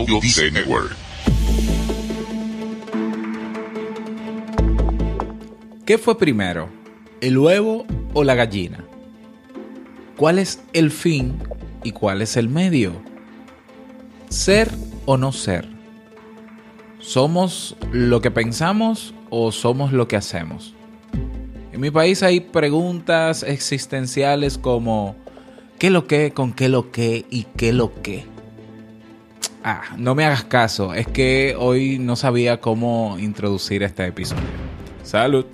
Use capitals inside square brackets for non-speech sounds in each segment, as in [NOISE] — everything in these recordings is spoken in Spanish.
Audio Network. ¿Qué fue primero? ¿El huevo o la gallina? ¿Cuál es el fin y cuál es el medio? ¿Ser o no ser? ¿Somos lo que pensamos o somos lo que hacemos? En mi país hay preguntas existenciales como ¿qué lo que, con qué lo que y qué lo que? Ah, no me hagas caso, es que hoy no sabía cómo introducir este episodio. Salud.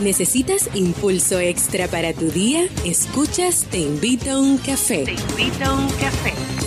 ¿Necesitas impulso extra para tu día? Escuchas Te invito a un café. Te invito a un café.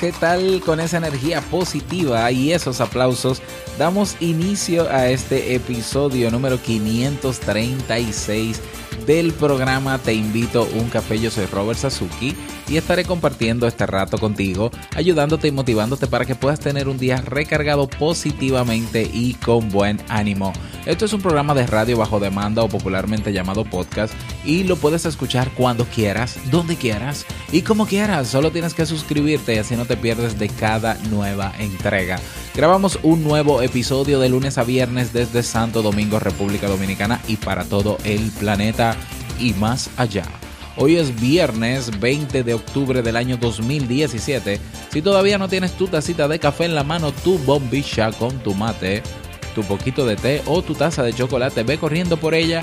¿Qué tal? Con esa energía positiva y esos aplausos, damos inicio a este episodio número 536 del programa Te invito un café. Yo soy Robert Sasuki y estaré compartiendo este rato contigo, ayudándote y motivándote para que puedas tener un día recargado positivamente y con buen ánimo. Esto es un programa de radio bajo demanda o popularmente llamado podcast y lo puedes escuchar cuando quieras, donde quieras y como quieras. Solo tienes que suscribirte y así no te pierdes de cada nueva entrega. Grabamos un nuevo episodio de lunes a viernes desde Santo Domingo, República Dominicana y para todo el planeta y más allá. Hoy es viernes 20 de octubre del año 2017. Si todavía no tienes tu tacita de café en la mano, tu bombilla con tu mate, tu poquito de té o tu taza de chocolate, ve corriendo por ella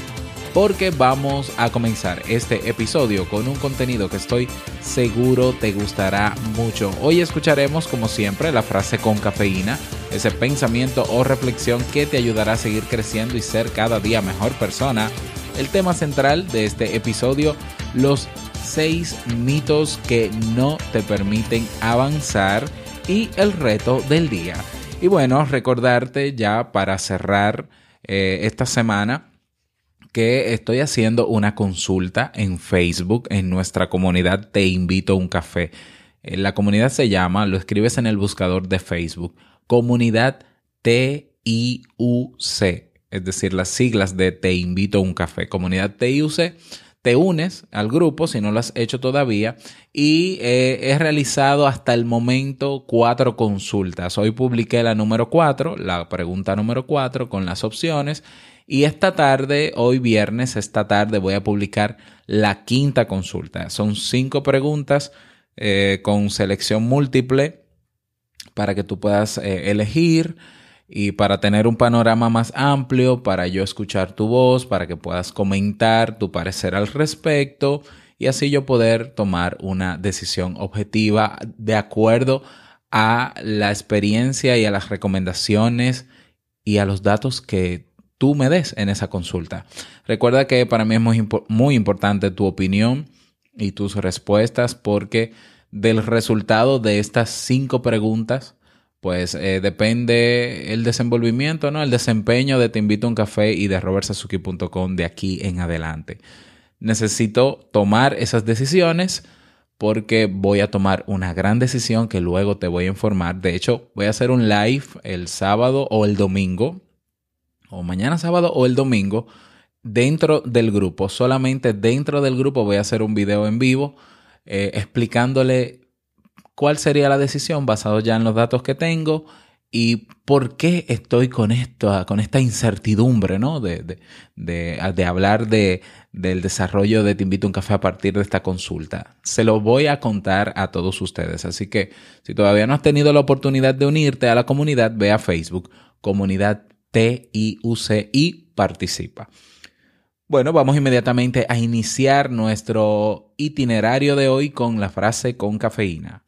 porque vamos a comenzar este episodio con un contenido que estoy seguro te gustará mucho. Hoy escucharemos como siempre la frase con cafeína, ese pensamiento o reflexión que te ayudará a seguir creciendo y ser cada día mejor persona. El tema central de este episodio, los seis mitos que no te permiten avanzar y el reto del día. Y bueno, recordarte ya para cerrar eh, esta semana que estoy haciendo una consulta en Facebook, en nuestra comunidad Te invito a un café. Eh, la comunidad se llama, lo escribes en el buscador de Facebook, comunidad T-I-U-C, es decir, las siglas de Te invito a un café, comunidad T-I-U-C. Te unes al grupo si no lo has hecho todavía y eh, he realizado hasta el momento cuatro consultas. Hoy publiqué la número cuatro, la pregunta número cuatro con las opciones y esta tarde, hoy viernes, esta tarde voy a publicar la quinta consulta. Son cinco preguntas eh, con selección múltiple para que tú puedas eh, elegir y para tener un panorama más amplio, para yo escuchar tu voz, para que puedas comentar tu parecer al respecto y así yo poder tomar una decisión objetiva de acuerdo a la experiencia y a las recomendaciones y a los datos que tú me des en esa consulta. Recuerda que para mí es muy, importante tu opinión y tus respuestas porque del resultado de estas cinco preguntas, pues eh, depende el desenvolvimiento, ¿no? El desempeño de Te invito a un café y de robertsazuki.com de aquí en adelante. Necesito tomar esas decisiones porque voy a tomar una gran decisión que luego te voy a informar. De hecho, voy a hacer un live el sábado o el domingo o mañana sábado o el domingo dentro del grupo. Solamente dentro del grupo voy a hacer un video en vivo eh, explicándole cuál sería la decisión basado ya en los datos que tengo y por qué estoy con esto, con esta incertidumbre, ¿no? De, de, de, hablar de, del desarrollo de Te invito a un café a partir de esta consulta. Se lo voy a contar a todos ustedes. Así que si todavía no has tenido la oportunidad de unirte a la comunidad, ve a Facebook, comunidad T-I-U-C y participa. Bueno, vamos inmediatamente a iniciar nuestro itinerario de hoy con la frase con cafeína.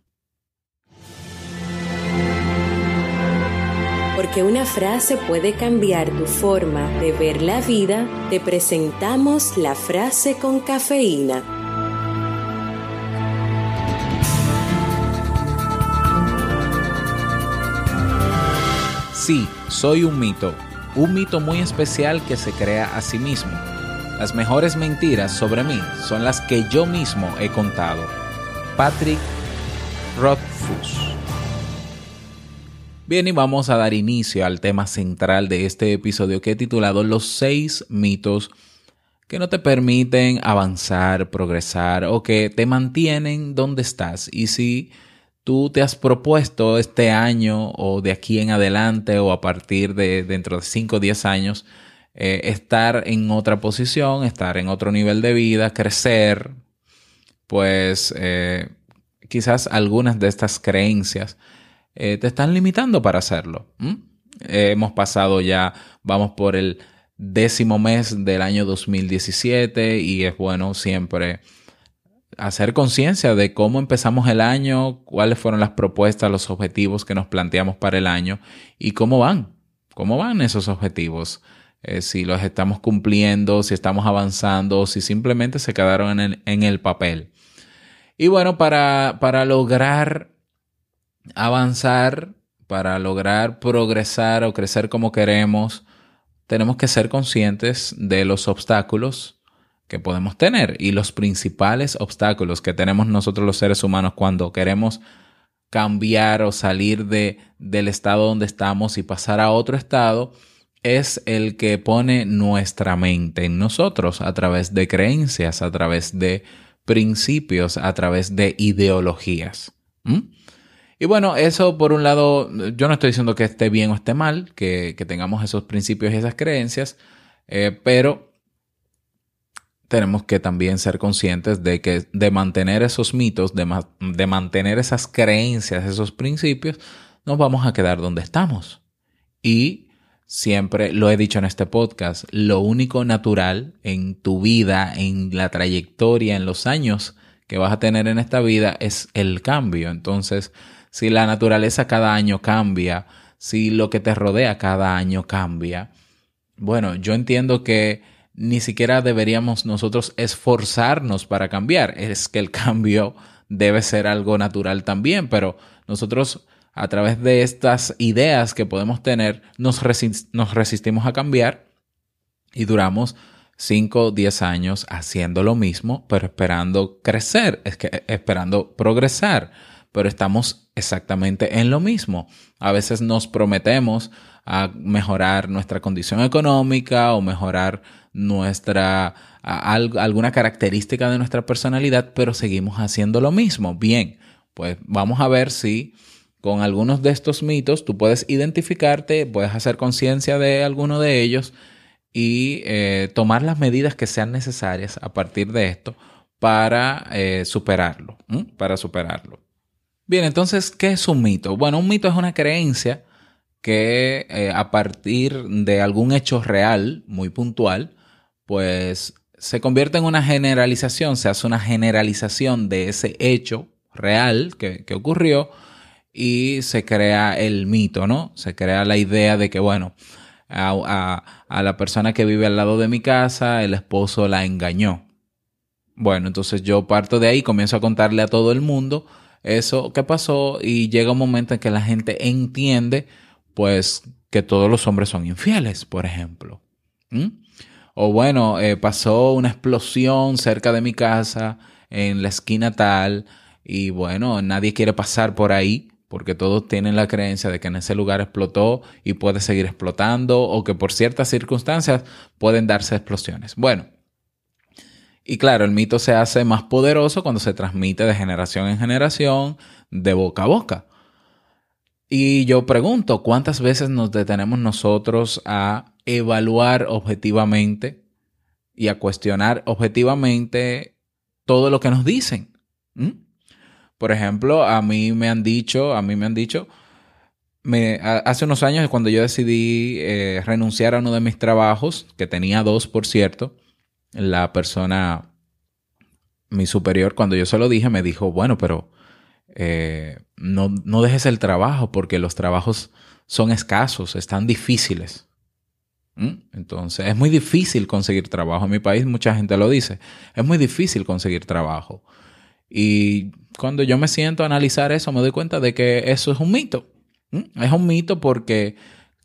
Porque una frase puede cambiar tu forma de ver la vida, te presentamos la frase con cafeína. Sí, soy un mito, un mito muy especial que se crea a sí mismo. Las mejores mentiras sobre mí son las que yo mismo he contado. Patrick Rothfuss. Bien, y vamos a dar inicio al tema central de este episodio que he titulado Los seis mitos que no te permiten avanzar, progresar o que te mantienen donde estás. Y si tú te has propuesto este año o de aquí en adelante o a partir de dentro de 5 o 10 años eh, estar en otra posición, estar en otro nivel de vida, crecer, pues eh, quizás algunas de estas creencias eh, te están limitando para hacerlo. hemos pasado ya, vamos por el décimo mes del año 2017 y es bueno siempre hacer conciencia de cómo empezamos el año, cuáles fueron las propuestas, los objetivos que nos planteamos para el año y cómo van, cómo van esos objetivos. Eh, si los estamos cumpliendo, si estamos avanzando, si simplemente se quedaron en el, en el papel. Y bueno, para, para lograr avanzar, para lograr progresar o crecer como queremos, tenemos que ser conscientes de los obstáculos que podemos tener y los principales obstáculos que tenemos nosotros los seres humanos cuando queremos cambiar o salir de, del estado donde estamos y pasar a otro estado es el que pone nuestra mente en nosotros a través de creencias, a través de principios, a través de ideologías. Y bueno, eso por un lado, yo no estoy diciendo que esté bien o esté mal, que, tengamos esos principios y esas creencias, eh, pero tenemos que también ser conscientes de que de mantener esos mitos, de, de, mantener esas creencias, esos principios, nos vamos a quedar donde estamos. Y siempre lo he dicho en este podcast, lo único natural en tu vida, en la trayectoria, en los años que vas a tener en esta vida es el cambio. Entonces, si la naturaleza cada año cambia, si lo que te rodea cada año cambia, bueno, yo entiendo que ni siquiera deberíamos nosotros esforzarnos para cambiar. Es que el [LAUGHS] cambio debe ser algo natural también, pero nosotros a través de estas ideas que podemos tener nos, resistimos a cambiar y duramos 5 o 10 años haciendo lo mismo, pero esperando crecer, es que, esperando progresar, pero estamos exactamente en lo mismo. A veces nos prometemos a mejorar nuestra condición económica o mejorar nuestra alguna característica de nuestra personalidad, pero seguimos haciendo lo mismo. Bien, pues vamos a ver si con algunos de estos mitos tú puedes identificarte, puedes hacer conciencia de alguno de ellos y eh, tomar las medidas que sean necesarias a partir de esto para eh, superarlo, para superarlo. Bien, entonces, ¿qué es un mito? Bueno, un mito es una creencia que eh, a partir de algún hecho real, muy puntual, pues se convierte en una generalización, se hace una generalización de ese hecho real que, ocurrió y se crea el mito, ¿no? Se crea la idea de que, bueno, a, la persona que vive al lado de mi casa, el esposo la engañó. Bueno, entonces yo parto de ahí, comienzo a contarle a todo el mundo eso que pasó y llega un momento en que la gente entiende, pues, que todos los hombres son infieles, por ejemplo. O bueno, eh, pasó una explosión cerca de mi casa, en la esquina tal, y bueno, nadie quiere pasar por ahí porque todos tienen la creencia de que en ese lugar explotó y puede seguir explotando o que por ciertas circunstancias pueden darse explosiones. Bueno, y claro, el mito se hace más poderoso cuando se transmite de generación en generación, de boca a boca. Y yo pregunto, ¿cuántas veces nos detenemos nosotros a evaluar objetivamente y a cuestionar objetivamente todo lo que nos dicen. Por ejemplo, a mí me han dicho, a mí me han dicho, me, hace unos años cuando yo decidí eh, renunciar a uno de mis trabajos, que tenía dos, por cierto, la persona, mi superior, cuando yo se lo dije, me dijo, bueno, pero eh, no, no dejes el trabajo porque los trabajos son escasos, están difíciles. ¿Mm? Entonces, es muy difícil conseguir trabajo. En mi país mucha gente lo dice. Es muy difícil conseguir trabajo. Y cuando yo me siento a analizar eso, me doy cuenta de que eso es un mito. ¿Mm? Es un mito porque,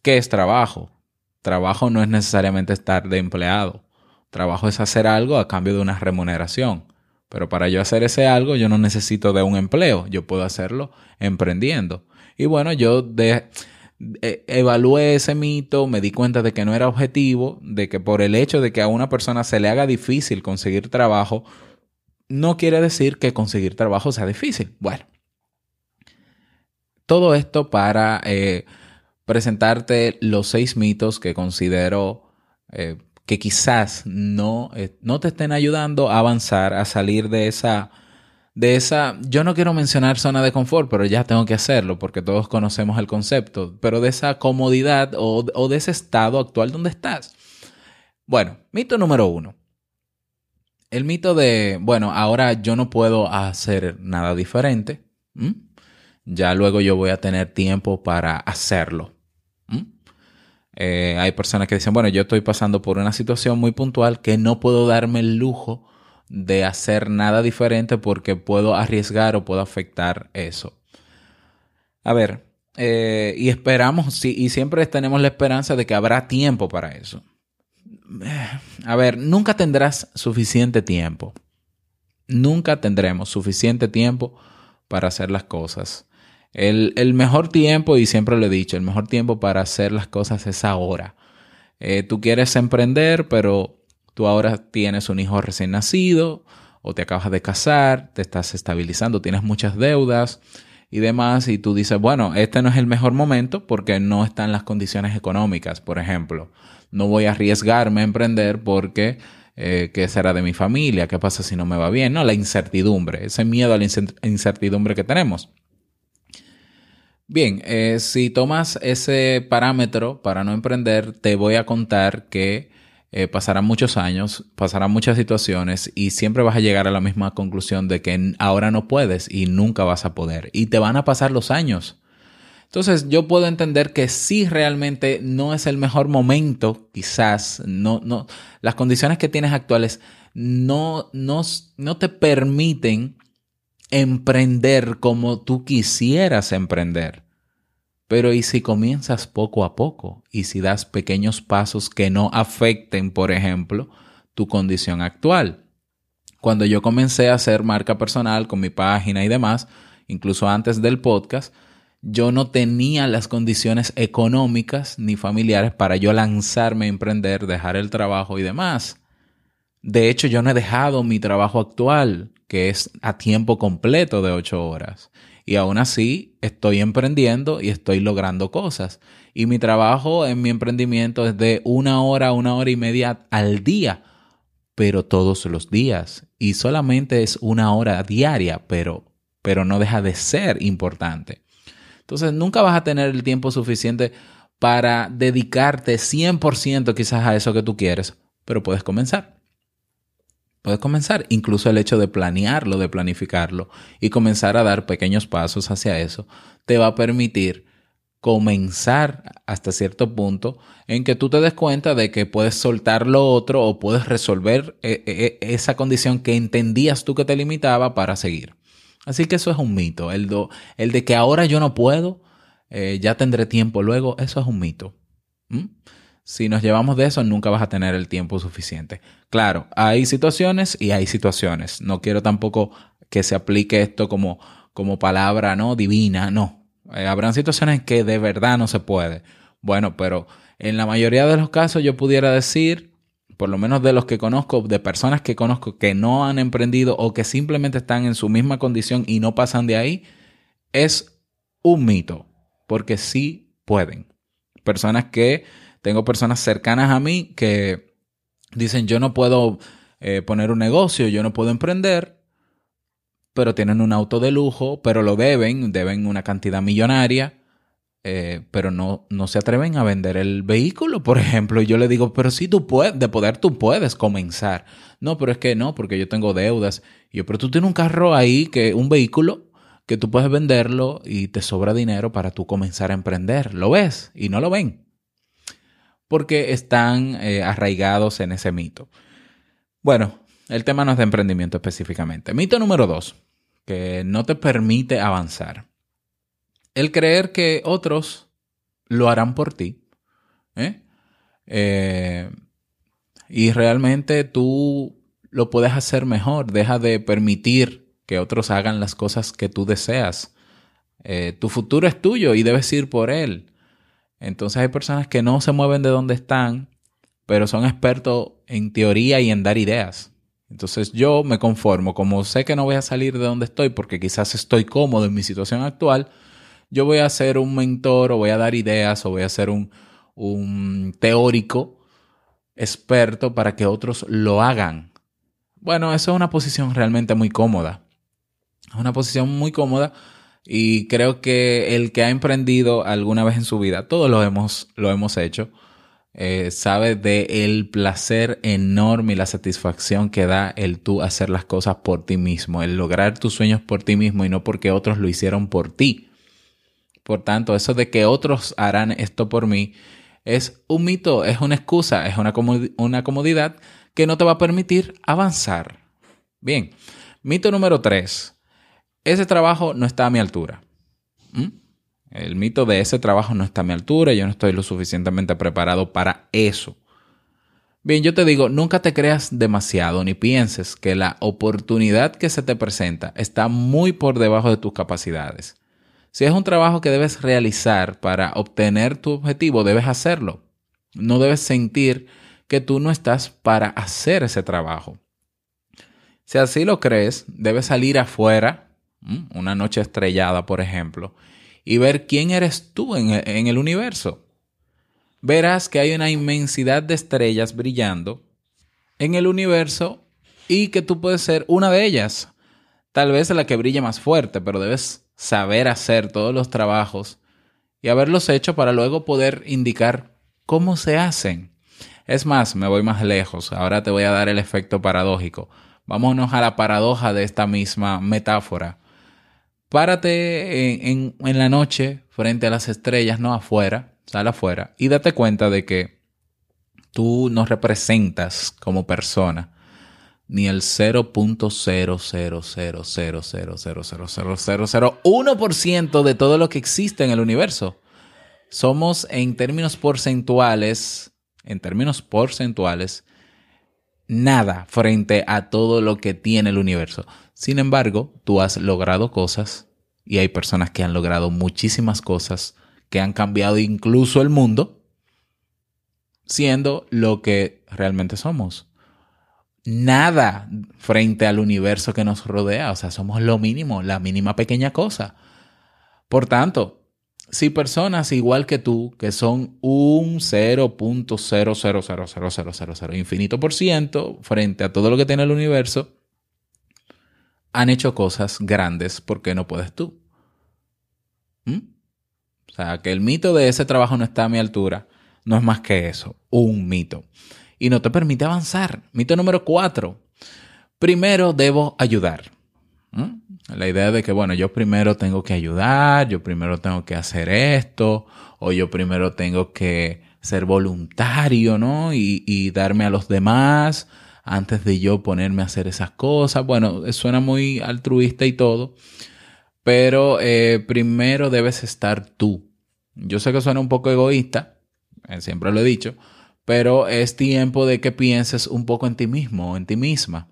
¿qué es trabajo? Trabajo no es necesariamente estar de empleado. Trabajo es hacer algo a cambio de una remuneración. Pero para yo hacer ese algo, yo no necesito de un empleo. Yo puedo hacerlo emprendiendo. Y bueno, yo de, e, evalué ese mito, me di cuenta de que no era objetivo, de que por el hecho de que a una persona se le haga difícil conseguir trabajo, no quiere decir que conseguir trabajo sea difícil. Bueno, todo esto para eh, presentarte los seis mitos que considero eh, que quizás no, eh, no te estén ayudando a avanzar, a salir de esa de esa, yo no quiero mencionar zona de confort, pero ya tengo que hacerlo porque todos conocemos el concepto, pero de esa comodidad o, de ese estado actual donde estás. Bueno, mito número uno. El mito de, bueno, ahora yo no puedo hacer nada diferente. Ya luego yo voy a tener tiempo para hacerlo. Eh, hay personas que dicen, bueno, yo estoy pasando por una situación muy puntual que no puedo darme el lujo de hacer nada diferente porque puedo arriesgar o puedo afectar eso. A ver, eh, y esperamos, y siempre tenemos la esperanza de que habrá tiempo para eso. Eh, a ver, nunca tendrás suficiente tiempo. Nunca tendremos suficiente tiempo para hacer las cosas. El, mejor tiempo, y siempre lo he dicho, el mejor tiempo para hacer las cosas es ahora. Eh, tú quieres emprender, pero Tú ahora tienes un hijo recién nacido o te acabas de casar, te estás estabilizando, tienes muchas deudas y demás, y tú dices, bueno, este no es el mejor momento porque no están las condiciones económicas, por ejemplo. No voy a arriesgarme a emprender porque eh, ¿qué será de mi familia? ¿Qué pasa si no me va bien? No, la incertidumbre, ese miedo a la incertidumbre que tenemos. Bien, eh, si tomas ese parámetro para no emprender, te voy a contar que eh, pasarán muchos años, pasarán muchas situaciones y siempre vas a llegar a la misma conclusión de que ahora no puedes y nunca vas a poder. Y te van a pasar los años. Entonces yo puedo entender que sí realmente no es el mejor momento, quizás, no, no, las condiciones que tienes actuales no, no, no te permiten emprender como tú quisieras emprender. Pero ¿y si comienzas poco a poco? ¿Y si das pequeños pasos que no afecten, por ejemplo, tu condición actual? Cuando yo comencé a hacer marca personal con mi página y demás, incluso antes del podcast, yo no tenía las condiciones económicas ni familiares para yo lanzarme a emprender, dejar el trabajo y demás. De hecho, yo no he dejado mi trabajo actual, que es a tiempo completo de ocho horas. Y aún así estoy emprendiendo y estoy logrando cosas. Y mi trabajo en mi emprendimiento es de una hora, una hora y media al día, pero todos los días. Y solamente es una hora diaria, pero, pero no deja de ser importante. Entonces nunca vas a tener el tiempo suficiente para dedicarte 100% quizás a eso que tú quieres, pero puedes comenzar. Puedes comenzar, incluso el hecho de planearlo, de planificarlo y comenzar a dar pequeños pasos hacia eso, te va a permitir comenzar hasta cierto punto en que tú te des cuenta de que puedes soltar lo otro o puedes resolver eh, eh, eh, esa condición que entendías tú que te limitaba para seguir. Así que eso es un mito. El, el de que ahora yo no puedo, ya tendré tiempo luego, eso es un mito. ¿Mm? Si nos llevamos de eso, nunca vas a tener el tiempo suficiente. Claro, hay situaciones y hay situaciones. No quiero tampoco que se aplique esto como, como palabra no divina, no. Eh, habrán situaciones que de verdad no se puede. Bueno, pero en la mayoría de los casos yo pudiera decir, por lo menos de los que conozco, de personas que conozco que no han emprendido o que simplemente están en su misma condición y no pasan de ahí, es un mito, porque sí pueden. Personas que tengo personas cercanas a mí que dicen yo no puedo eh, poner un negocio, yo no puedo emprender, pero tienen un auto de lujo, pero lo deben, deben una cantidad millonaria, eh, pero no, no se atreven a vender el vehículo, por ejemplo. Y yo le digo, pero si tú puedes, de poder tú puedes comenzar. No, pero es que no, porque yo tengo deudas. Y yo, pero tú tienes un carro ahí, que un vehículo que tú puedes venderlo y te sobra dinero para tú comenzar a emprender. ¿Lo ves? Y no lo ven. Porque están eh, arraigados en ese mito. Bueno, el tema no es de emprendimiento específicamente. Mito número dos, que no te permite avanzar. El creer que otros lo harán por ti. ¿eh? Eh, y realmente tú lo puedes hacer mejor. Deja de permitir que otros hagan las cosas que tú deseas. Eh, tu futuro es tuyo y debes ir por él. Entonces hay personas que no se mueven de donde están, pero son expertos en teoría y en dar ideas. Entonces yo me conformo, como sé que no voy a salir de donde estoy porque quizás estoy cómodo en mi situación actual, yo voy a ser un mentor o voy a dar ideas o voy a ser un, un teórico experto para que otros lo hagan. Bueno, eso es una posición realmente muy cómoda. Es una posición muy cómoda y creo que el que ha emprendido alguna vez en su vida, todos lo hemos, lo hemos hecho, eh, sabe de el placer enorme y la satisfacción que da el tú hacer las cosas por ti mismo, el lograr tus sueños por ti mismo y no porque otros lo hicieron por ti. Por tanto, eso de que otros harán esto por mí es un mito, es una excusa, es una, una comodidad que no te va a permitir avanzar. Bien, mito número tres. Ese trabajo no está a mi altura. ¿Mm? El mito de ese trabajo no está a mi altura, yo no estoy lo suficientemente preparado para eso. Bien, yo te digo, nunca te creas demasiado ni pienses que la oportunidad que se te presenta está muy por debajo de tus capacidades. Si es un trabajo que debes realizar para obtener tu objetivo, debes hacerlo. No debes sentir que tú no estás para hacer ese trabajo. Si así lo crees, debes salir afuera, una noche estrellada, por ejemplo, y ver quién eres tú en el universo. Verás que hay una inmensidad de estrellas brillando en el universo y que tú puedes ser una de ellas. Tal vez la que brille más fuerte, pero debes saber hacer todos los trabajos y haberlos hecho para luego poder indicar cómo se hacen. Es más, me voy más lejos, ahora te voy a dar el efecto paradójico. Vámonos a la paradoja de esta misma metáfora. Párate en, la noche frente a las estrellas, no afuera, sal afuera y date cuenta de que tú no representas como persona ni el 0.00000000001% de todo lo que existe en el universo. Somos en términos porcentuales, en términos porcentuales, nada frente a todo lo que tiene el universo. Sin embargo, tú has logrado cosas y hay personas que han logrado muchísimas cosas que han cambiado incluso el mundo siendo lo que realmente somos nada frente al universo que nos rodea. O sea, somos lo mínimo, la mínima pequeña cosa. Por tanto, si personas igual que tú, que son un 0.0000000 infinito por ciento frente a todo lo que tiene el universo, han hecho cosas grandes, ¿por qué no puedes tú? ¿Mm? O sea, que el mito de ese trabajo no está a mi altura, no es más que eso, un mito y no te permite avanzar. Mito número cuatro. Primero debo ayudar. La idea de que, bueno, yo primero tengo que ayudar, yo primero tengo que hacer esto, o yo primero tengo que ser voluntario, ¿no? Y, darme a los demás antes de yo ponerme a hacer esas cosas. Bueno, suena muy altruista y todo, pero eh, primero debes estar tú. Yo sé que suena un poco egoísta, eh, siempre lo he dicho, pero es tiempo de que pienses un poco en ti mismo en ti misma.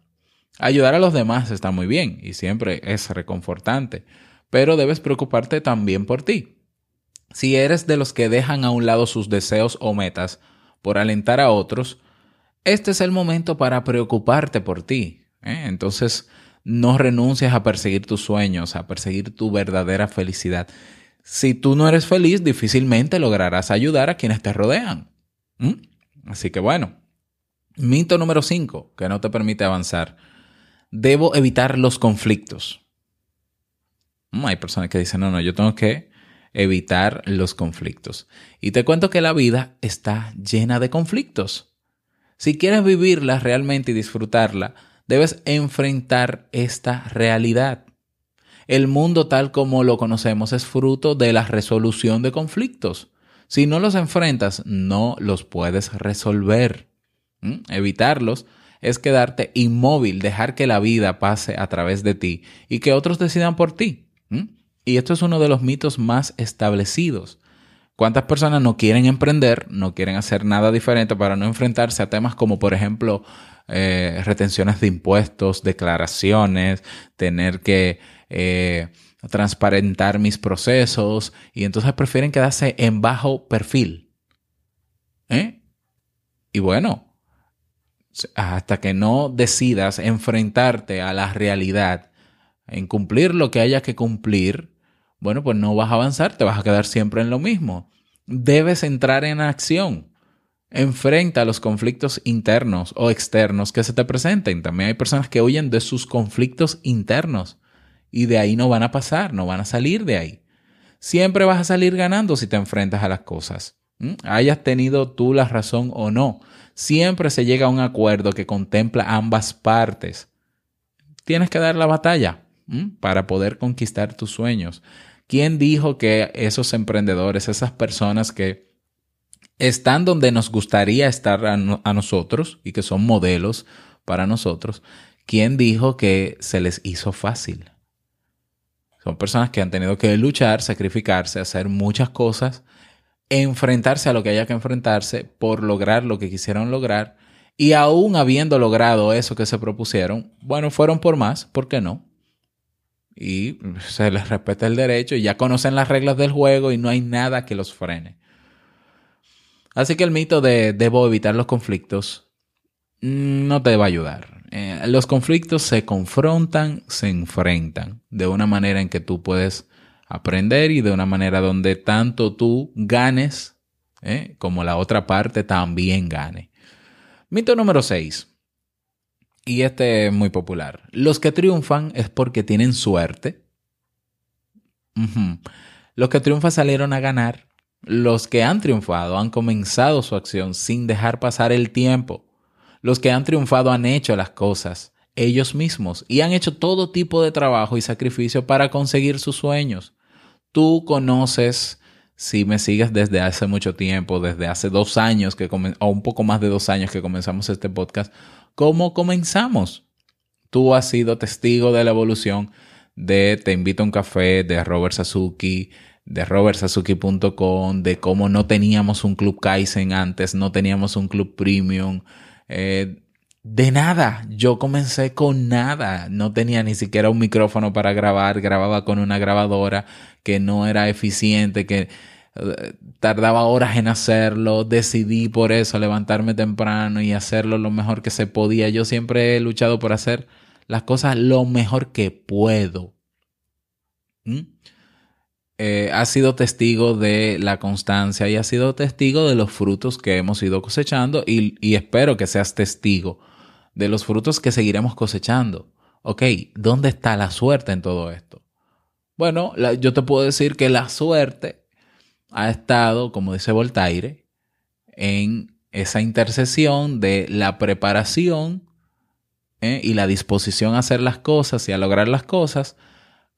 Ayudar a los demás está muy bien y siempre es reconfortante, pero debes preocuparte también por ti. Si eres de los que dejan a un lado sus deseos o metas por alentar a otros, este es el momento para preocuparte por ti. ¿eh? Entonces, no renuncies a perseguir tus sueños, a perseguir tu verdadera felicidad. Si tú no eres feliz, difícilmente lograrás ayudar a quienes te rodean. Así que bueno, mito número 5 que no te permite avanzar. Debo evitar los conflictos. Mm, hay personas que dicen, no, no, yo tengo que evitar los conflictos. Y te cuento que la vida está llena de conflictos. Si quieres vivirla realmente y disfrutarla, debes enfrentar esta realidad. El mundo tal como lo conocemos es fruto de la resolución de conflictos. Si no los enfrentas, no los puedes resolver. ¿Mm? Evitarlos es quedarte inmóvil, dejar que la vida pase a través de ti y que otros decidan por ti. ¿Mm? Y esto es uno de los mitos más establecidos. ¿Cuántas personas no quieren emprender, no quieren hacer nada diferente para no enfrentarse a temas como, por ejemplo, eh, retenciones de impuestos, declaraciones, tener que eh, transparentar mis procesos y entonces prefieren quedarse en bajo perfil? ¿Eh? Y bueno, hasta que no decidas enfrentarte a la realidad, en cumplir lo que haya que cumplir, bueno, pues no vas a avanzar, te vas a quedar siempre en lo mismo. Debes entrar en acción. Enfrenta los conflictos internos o externos que se te presenten. También hay personas que huyen de sus conflictos internos y de ahí no van a pasar, no van a salir de ahí. Siempre vas a salir ganando si te enfrentas a las cosas. Hayas tenido tú la razón o no. Siempre se llega a un acuerdo que contempla ambas partes. Tienes que dar la batalla para poder conquistar tus sueños. ¿Quién dijo que esos emprendedores, esas personas que están donde nos gustaría estar a, nosotros y que son modelos para nosotros, ¿quién dijo que se les hizo fácil? Son personas que han tenido que luchar, sacrificarse, hacer muchas cosas, enfrentarse a lo que haya que enfrentarse por lograr lo que quisieron lograr. Y aún habiendo logrado eso que se propusieron, bueno, fueron por más, ¿por qué no? Y se les respeta el derecho y ya conocen las reglas del juego y no hay nada que los frene. Así que el mito de debo evitar los conflictos mm, no te va a ayudar. Eh, los conflictos se confrontan, se enfrentan de una manera en que tú puedes aprender y de una manera donde tanto tú ganes eh, como la otra parte también gane. Mito número 6. Y este es muy popular. Los que triunfan es porque tienen suerte. Los que triunfan salieron a ganar. Los que han triunfado han comenzado su acción sin dejar pasar el tiempo. Los que han triunfado han hecho las cosas ellos mismos y han hecho todo tipo de trabajo y sacrificio para conseguir sus sueños. Tú conoces, si me sigues desde hace mucho tiempo, desde hace dos años que o un poco más de dos años que comenzamos este podcast, cómo comenzamos. Tú has sido testigo de la evolución de Te invito a un café, de Robert Sasuki, de robertsazuki.com, de cómo no teníamos un club Kaizen antes, no teníamos un club premium. Eh, de nada, yo comencé con nada, no tenía ni siquiera un micrófono para grabar, grababa con una grabadora que no era eficiente, que tardaba horas en hacerlo, decidí por eso levantarme temprano y hacerlo lo mejor que se podía. Yo siempre he luchado por hacer las cosas lo mejor que puedo. ¿Mm? Eh, ha sido testigo de la constancia y ha sido testigo de los frutos que hemos ido cosechando y, espero que seas testigo de los frutos que seguiremos cosechando. Ok, ¿dónde está la suerte en todo esto? Bueno, yo te puedo decir que la suerte ha estado, como dice Voltaire, en esa intercesión de la preparación ¿eh? y la disposición a hacer las cosas y a lograr las cosas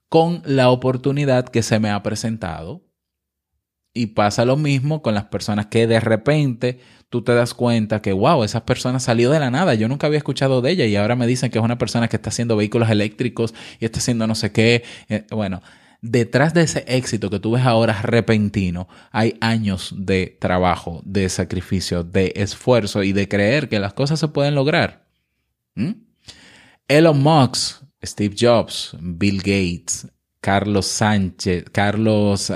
con la oportunidad que se me ha presentado. Y pasa lo mismo con las personas que de repente tú te das cuenta que, wow, esa persona salió de la nada. Yo nunca había escuchado de ella y ahora me dicen que es una persona que está haciendo vehículos eléctricos y está haciendo no sé qué. Eh, bueno, detrás de ese éxito que tú ves ahora repentino, hay años de trabajo, de sacrificio, de esfuerzo y de creer que las cosas se pueden lograr. ¿Mm? Elon Musk, Steve Jobs, Bill Gates, Carlos Sánchez, Carlos...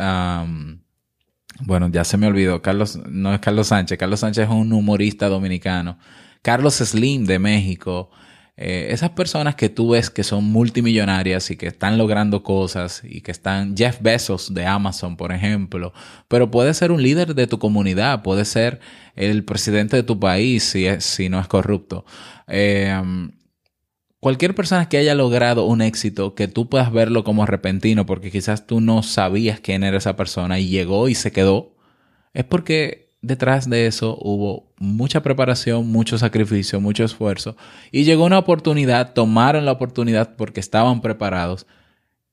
bueno, ya se me olvidó, Carlos, no es Carlos Sánchez, Carlos Sánchez es un humorista dominicano, Carlos Slim de México, eh, esas personas que tú ves que son multimillonarias y que están logrando cosas y que están Jeff Bezos de Amazon, por ejemplo, pero puede ser un líder de tu comunidad, puede ser el presidente de tu país si, si no es corrupto. Eh, cualquier persona que haya logrado un éxito, que tú puedas verlo como repentino, porque quizás tú no sabías quién era esa persona y llegó y se quedó, es porque detrás de eso hubo mucha preparación, mucho sacrificio, mucho esfuerzo y llegó una oportunidad, tomaron la oportunidad porque estaban preparados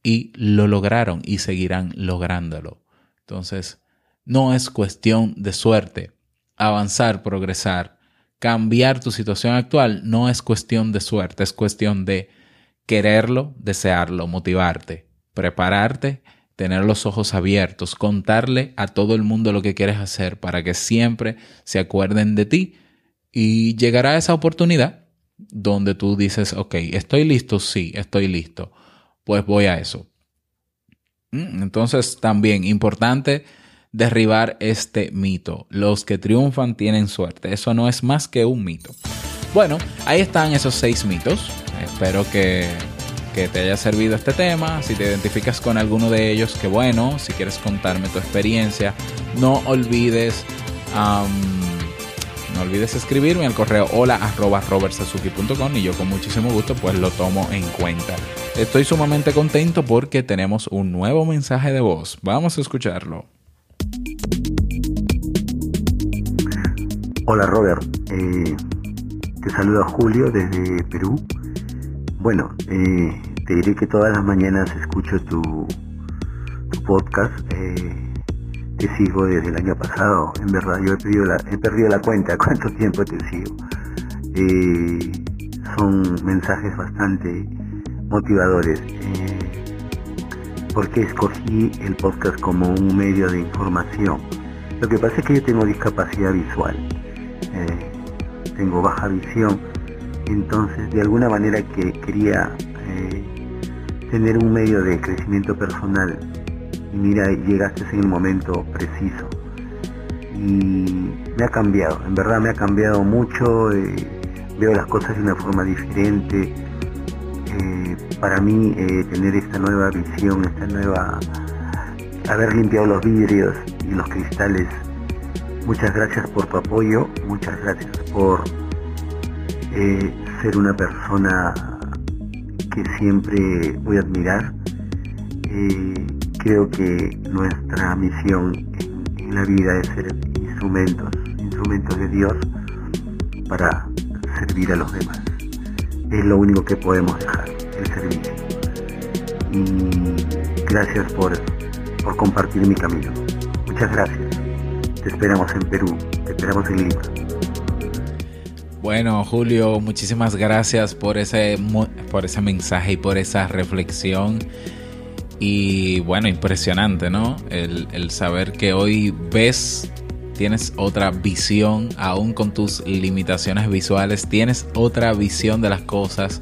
y lo lograron y seguirán lográndolo. Entonces, no es cuestión de suerte. Avanzar, progresar, cambiar tu situación actual no es cuestión de suerte, es cuestión de quererlo, desearlo, motivarte, prepararte, tener los ojos abiertos, contarle a todo el mundo lo que quieres hacer para que siempre se acuerden de ti y llegará esa oportunidad donde tú dices, ok, estoy listo, sí, estoy listo, pues voy a eso. Mm, entonces también importante derribar este mito. Los que triunfan tienen suerte. Eso no es más que un mito. Bueno, ahí están esos seis mitos. Espero que, te haya servido este tema. Si te identificas con alguno de ellos, que bueno. Si quieres contarme tu experiencia, no olvides... no olvides escribirme al correo hola arroba y yo con muchísimo gusto pues lo tomo en cuenta. Estoy sumamente contento porque tenemos un nuevo mensaje de voz. Vamos a escucharlo. Hola Robert, eh, te saluda Julio desde Perú. Bueno, eh, te diré que todas las mañanas escucho tu, podcast. Eh, te sigo desde el año pasado. En verdad, yo he perdido la, he perdido la cuenta [LAUGHS] cuánto tiempo te sigo. son mensajes bastante motivadores. Porque escogí el podcast como un medio de información? Lo que pasa es que yo tengo discapacidad visual tengo baja visión, entonces de alguna manera que quería eh, tener un medio de crecimiento personal. Y mira, llegaste en el momento preciso. Y me ha cambiado, en verdad me ha cambiado mucho, eh, veo las cosas de una forma diferente, eh, para mí tener esta nueva visión, esta nueva, haber limpiado los vidrios y los cristales Muchas gracias por tu apoyo, muchas gracias por eh, ser una persona que siempre voy a admirar. Eh, creo que nuestra misión en, la vida es ser instrumentos, instrumentos de Dios para servir a los demás. Es lo único que podemos dejar, el servicio. Y gracias por, por compartir mi camino. Muchas gracias. Te esperamos en Perú, te esperamos en Lima. Bueno, Julio, muchísimas gracias por ese, por ese mensaje y por esa reflexión. Y bueno, impresionante, ¿no? El, el saber que hoy ves, tienes otra visión, aún con tus limitaciones visuales, tienes otra visión de las cosas.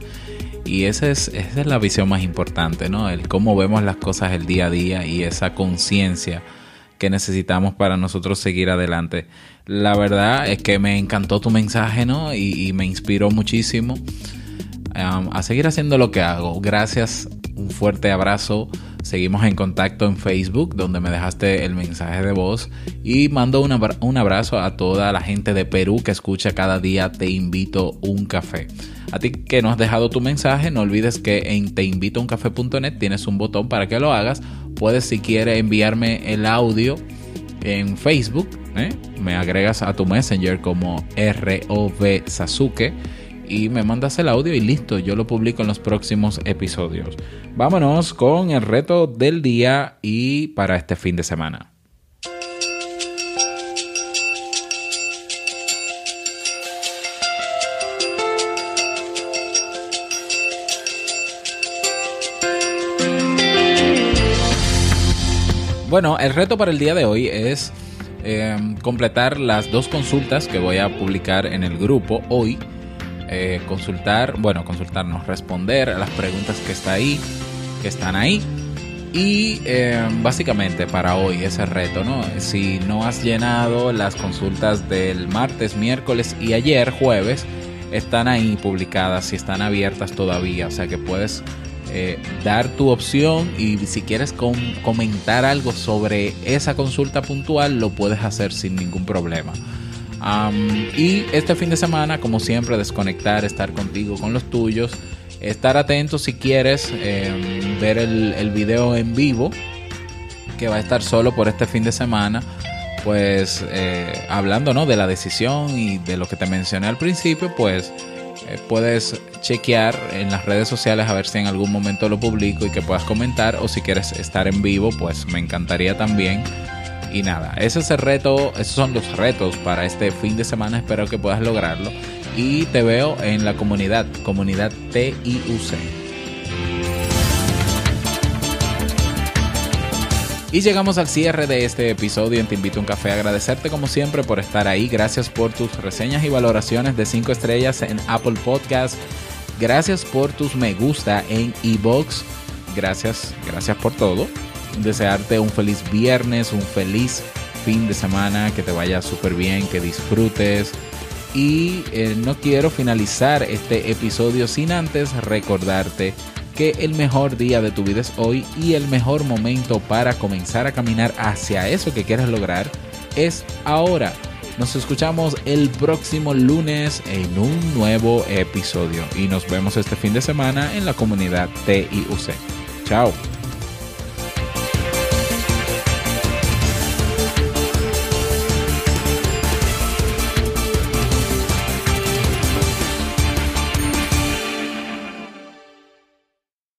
Y esa es, esa es la visión más importante, ¿no? El cómo vemos las cosas el día a día y esa conciencia que necesitamos para nosotros seguir adelante. La verdad es que me encantó tu mensaje, ¿no? Y, me inspiró muchísimo a seguir haciendo lo que hago. Gracias, un fuerte abrazo. Seguimos en contacto en Facebook, donde me dejaste el mensaje de voz. Y mando un, abrazo a toda la gente de Perú que escucha cada día Te invito un café. A ti que no has dejado tu mensaje, no olvides que en teinvitouncafé.net tienes un botón para que lo hagas puedes si quieres enviarme el audio en Facebook. ¿eh? Me agregas a tu Messenger como ROV Sasuke y me mandas el audio y listo, yo lo publico en los próximos episodios. Vámonos con el reto del día y para este fin de semana. Bueno, el reto para el día de hoy es em, completar las dos consultas que voy a publicar en el grupo hoy. Eh, consultar, bueno, consultarnos, responder a las preguntas que está ahí, que están ahí. Y em, básicamente para hoy ese reto, ¿no? Si no has llenado las consultas del martes, miércoles y ayer, jueves, están ahí publicadas y están abiertas todavía. O sea que puedes eh, dar tu opción y si quieres comentar algo sobre esa consulta puntual, lo puedes hacer sin ningún problema. Y este fin de semana, como siempre, desconectar, estar contigo con los tuyos, estar atento si quieres em, ver el, video en vivo, que va a estar solo por este fin de semana pues eh, hablando ¿no? de la decisión y de lo que te mencioné al principio, pues eh, puedes chequear en las redes sociales a ver si en algún momento lo publico y que puedas comentar o si quieres estar en vivo, pues me encantaría también. Y nada, ese es el reto, esos son los retos para este fin de semana, espero que puedas lograrlo. Y te veo en la comunidad, comunidad TIUC. Y llegamos al cierre de este episodio en Te Invito a un Café. Agradecerte como siempre por estar ahí. Gracias por tus reseñas y valoraciones de 5 estrellas en Apple Podcast. Gracias por tus me gusta en iBox. Gracias, gracias por todo. Desearte un feliz viernes, un feliz fin de semana, que te vaya súper bien, que disfrutes. Y eh, no quiero finalizar este episodio sin antes recordarte que el mejor día de tu vida es hoy y el mejor momento para comenzar a caminar hacia eso que quieres lograr es ahora. Nos escuchamos el próximo lunes en un nuevo episodio y nos vemos este fin de semana en la comunidad TIUC. Chao.